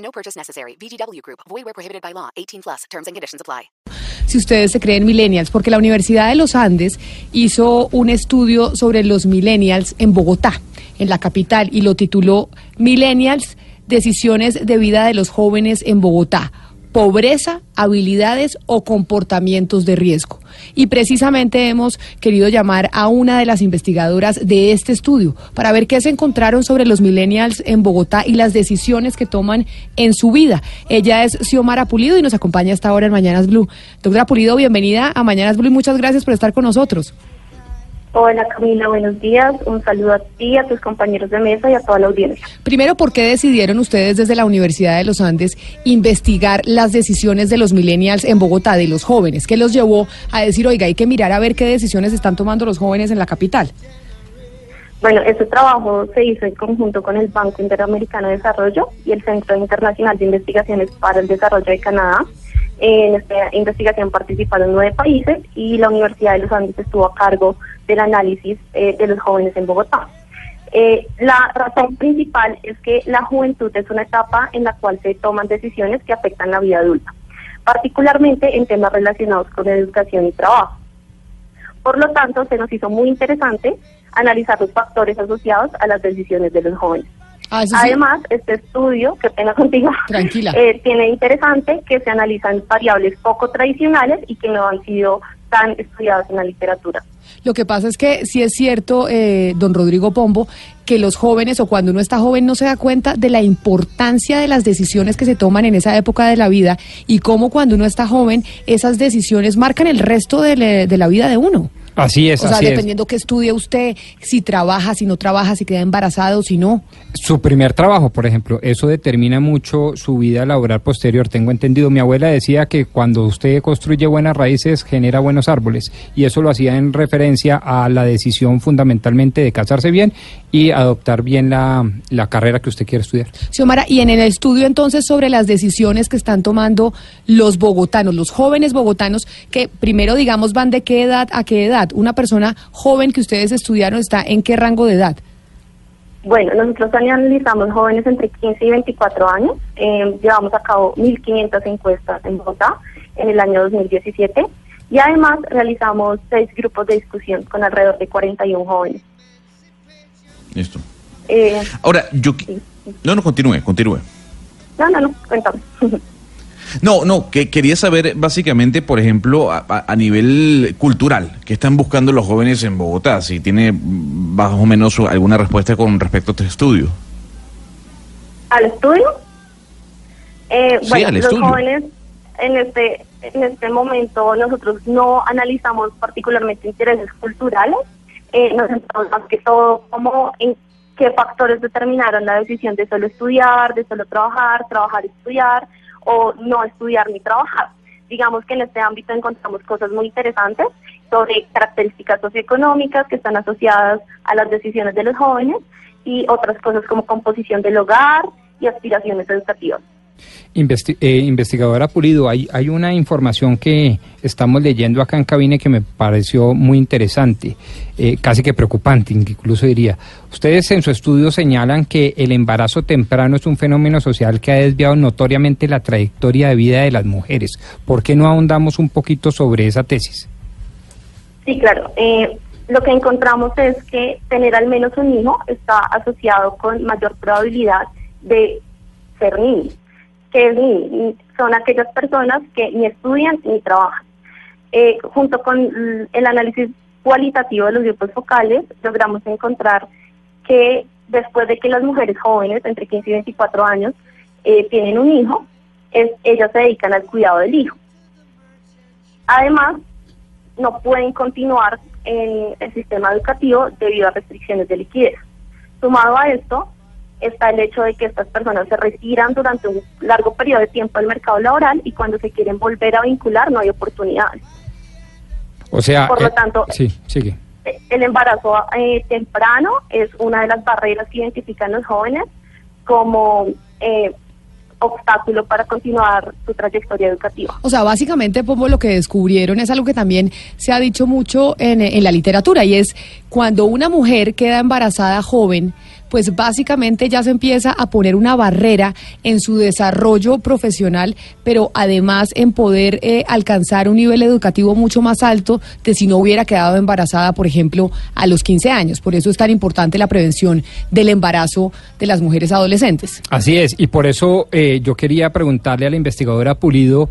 No purchase necessary. VGW Group. Void where prohibited by law. 18 plus. Terms and conditions apply. si ustedes se creen millennials, porque la Universidad de los Andes hizo un estudio sobre los millennials en Bogotá, en la capital, y lo tituló Millennials, decisiones de vida de los jóvenes en Bogotá. Pobreza, habilidades o comportamientos de riesgo. Y precisamente hemos querido llamar a una de las investigadoras de este estudio para ver qué se encontraron sobre los millennials en Bogotá y las decisiones que toman en su vida. Ella es Xiomara Pulido y nos acompaña hasta ahora en Mañanas Blue. Doctora Pulido, bienvenida a Mañanas Blue y muchas gracias por estar con nosotros. Hola Camila, buenos días. Un saludo a ti, a tus compañeros de mesa y a toda la audiencia. Primero, ¿por qué decidieron ustedes desde la Universidad de los Andes investigar las decisiones de los millennials en Bogotá, de los jóvenes? ¿Qué los llevó a decir, oiga, hay que mirar a ver qué decisiones están tomando los jóvenes en la capital? Bueno, este trabajo se hizo en conjunto con el Banco Interamericano de Desarrollo y el Centro Internacional de Investigaciones para el Desarrollo de Canadá. En esta investigación participaron nueve países y la Universidad de los Andes estuvo a cargo del análisis eh, de los jóvenes en Bogotá. Eh, la razón principal es que la juventud es una etapa en la cual se toman decisiones que afectan la vida adulta, particularmente en temas relacionados con educación y trabajo. Por lo tanto, se nos hizo muy interesante analizar los factores asociados a las decisiones de los jóvenes. Ah, sí. Además, este estudio, que pena contigo, Tranquila. eh, tiene interesante que se analizan variables poco tradicionales y que no han sido tan estudiadas en la literatura. Lo que pasa es que sí es cierto, eh, don Rodrigo Pombo, que los jóvenes o cuando uno está joven no se da cuenta de la importancia de las decisiones que se toman en esa época de la vida y cómo cuando uno está joven esas decisiones marcan el resto de, le- de la vida de uno. Así es, o sea, así es. dependiendo qué estudia usted, si trabaja, si no trabaja, si queda embarazado, si no. Su primer trabajo, por ejemplo, eso determina mucho su vida laboral posterior. Tengo entendido, mi abuela decía que cuando usted construye buenas raíces genera buenos árboles y eso lo hacía en referencia a la decisión fundamentalmente de casarse bien y adoptar bien la, la carrera que usted quiere estudiar. Xiomara, y en el estudio entonces sobre las decisiones que están tomando los bogotanos, los jóvenes bogotanos, que primero digamos van de qué edad a qué edad. Una persona joven que ustedes estudiaron está en qué rango de edad. Bueno, nosotros analizamos jóvenes entre 15 y 24 años. Eh, llevamos a cabo 1.500 encuestas en Bogotá en el año 2017 y además realizamos seis grupos de discusión con alrededor de 41 jóvenes. Listo. Eh, Ahora, yo... Sí. No, no, continúe, continúe. no, no, no, cuéntame. No, no, que quería saber básicamente, por ejemplo, a, a- nivel cultural, ¿qué están buscando los jóvenes en Bogotá? Si tiene más o menos alguna respuesta con respecto a este estudio. ¿Al estudio? Eh, Sí, bueno, al los estudio. jóvenes en este, en este momento nosotros no analizamos particularmente intereses culturales, eh, nos centramos más que todo como en qué factores determinaron la decisión de solo estudiar, de solo trabajar, trabajar y estudiar, o no estudiar ni trabajar. Digamos que en este ámbito encontramos cosas muy interesantes sobre características socioeconómicas que están asociadas a las decisiones de los jóvenes y otras cosas como composición del hogar y aspiraciones educativas. Eh, investigadora Pulido, hay, hay una información que estamos leyendo acá en cabine que me pareció muy interesante, eh, casi que preocupante, incluso diría. Ustedes en su estudio señalan que el embarazo temprano es un fenómeno social que ha desviado notoriamente la trayectoria de vida de las mujeres. ¿Por qué no ahondamos un poquito sobre esa tesis? Sí, claro. Eh, lo que encontramos es que tener al menos un hijo está asociado con mayor probabilidad de ser niño. Que son aquellas personas que ni estudian ni trabajan. Eh, junto con el análisis cualitativo de los grupos focales, logramos encontrar que después de que las mujeres jóvenes, entre 15 y 24 años, eh, tienen un hijo, es- ellas se dedican al cuidado del hijo. Además, no pueden continuar en el sistema educativo debido a restricciones de liquidez. Sumado a esto, está el hecho de que estas personas se retiran durante un largo periodo de tiempo del mercado laboral y cuando se quieren volver a vincular no hay oportunidades. O sea, Por lo eh, tanto, sí, sigue. El embarazo eh, temprano es una de las barreras que identifican los jóvenes como eh, obstáculo para continuar su trayectoria educativa. O sea, básicamente, Pombo, lo que descubrieron es algo que también se ha dicho mucho en, en la literatura y es cuando una mujer queda embarazada joven, pues básicamente ya se empieza a poner una barrera en su desarrollo profesional, pero además en poder eh, alcanzar un nivel educativo mucho más alto de si no hubiera quedado embarazada, por ejemplo, a los 15 años. Por eso es tan importante la prevención del embarazo de las mujeres adolescentes. Así es, y por eso eh, yo quería preguntarle a la investigadora Pulido.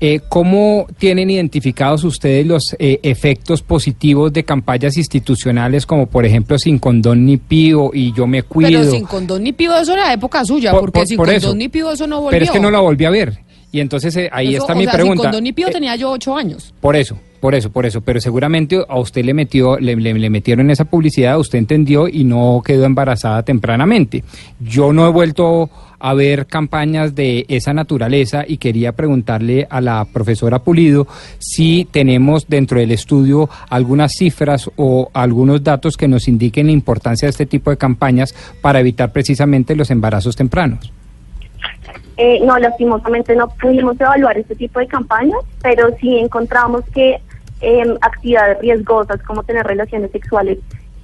Eh, ¿Cómo tienen identificados ustedes los eh, efectos positivos de campañas institucionales como por ejemplo sin condón ni pío y yo me cuido? Pero sin condón ni pido, eso era época suya, Por- porque por- sin por condón eso. ni pido, eso no volvió. Pero es que no la volví a ver. Y entonces eh, ahí Eso, está o mi sea, pregunta. Sin condón ni pío Eh, tenía yo ocho años. Por eso, por eso, por eso. Pero seguramente a usted le metió, le, le- le metieron esa publicidad, usted entendió y no quedó embarazada tempranamente. Yo no he vuelto a ver campañas de esa naturaleza y quería preguntarle a la profesora Pulido si tenemos dentro del estudio algunas cifras o algunos datos que nos indiquen la importancia de este tipo de campañas para evitar precisamente los embarazos tempranos. Eh, no, lastimosamente no pudimos evaluar este tipo de campañas, pero sí encontramos que em, actividades riesgosas como tener relaciones sexuales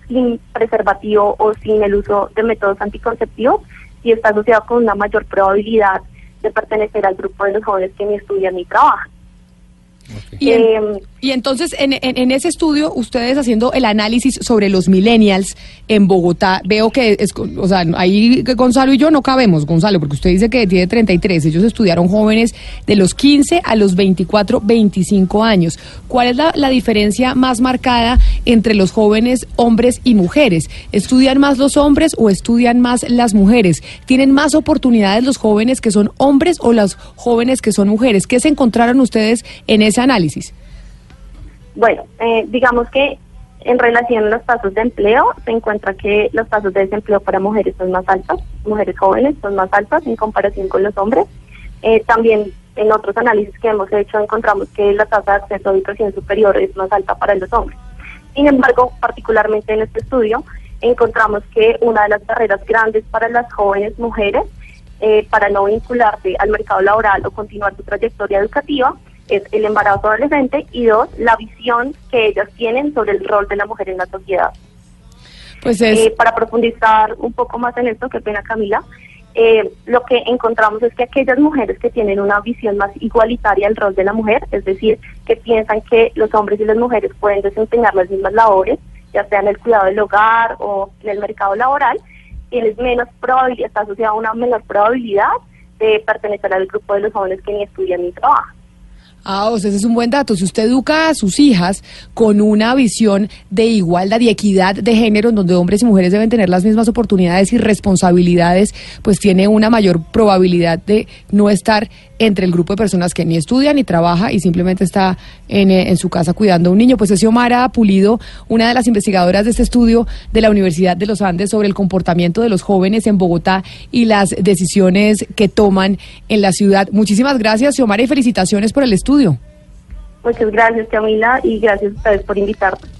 sin preservativo o sin el uso de métodos anticonceptivos sí está asociado con una mayor probabilidad de pertenecer al grupo de los jóvenes que ni estudian ni trabajan. Y, en- Em, y entonces, en, en- en ese estudio, ustedes haciendo el análisis sobre los millennials en Bogotá, veo que, es, o sea, ahí Gonzalo y yo no cabemos, Gonzalo, porque usted dice que tiene 33, ellos estudiaron jóvenes de los 15 a los 24, 25 años. ¿Cuál es la, la diferencia más marcada entre los jóvenes hombres y mujeres? ¿Estudian más los hombres o estudian más las mujeres? ¿Tienen más oportunidades los jóvenes que son hombres o las jóvenes que son mujeres? ¿Qué se encontraron ustedes en ese análisis? Bueno, eh, digamos que en relación a los pasos de empleo, se encuentra que los pasos de desempleo para mujeres son más altos, mujeres jóvenes son más altas en comparación con los hombres. Eh, también en otros análisis que hemos hecho encontramos que la tasa de acceso a educación superior es más alta para los hombres. Sin embargo, particularmente en este estudio, encontramos que una de las barreras grandes para las jóvenes mujeres eh, para no vincularse al mercado laboral o continuar su trayectoria educativa es el embarazo adolescente y dos, la visión que ellas tienen sobre el rol de la mujer en la sociedad. Pues es, Eh, para profundizar un poco más en esto, qué pena Camila, eh, lo que encontramos es que aquellas mujeres que tienen una visión más igualitaria del rol de la mujer, es decir, que piensan que los hombres y las mujeres pueden desempeñar las mismas labores, ya sea en el cuidado del hogar o en el mercado laboral, tienes menos probabilidad, está asociada a una menor probabilidad de pertenecer al grupo de los jóvenes que ni estudian ni trabajan. Ah, o sea, ese es un buen dato. Si usted educa a sus hijas con una visión de igualdad y equidad de género, en donde hombres y mujeres deben tener las mismas oportunidades y responsabilidades, pues tiene una mayor probabilidad de no estar entre el grupo de personas que ni estudia ni trabaja y simplemente está en, eh, su casa cuidando a un niño. Pues es Xiomara Pulido, una de las investigadoras de este estudio de la Universidad de los Andes sobre el comportamiento de los jóvenes en Bogotá y las decisiones que toman en la ciudad. Muchísimas gracias, Xiomara, y felicitaciones por el estudio. Muchas gracias Camila y gracias a ustedes por invitarnos.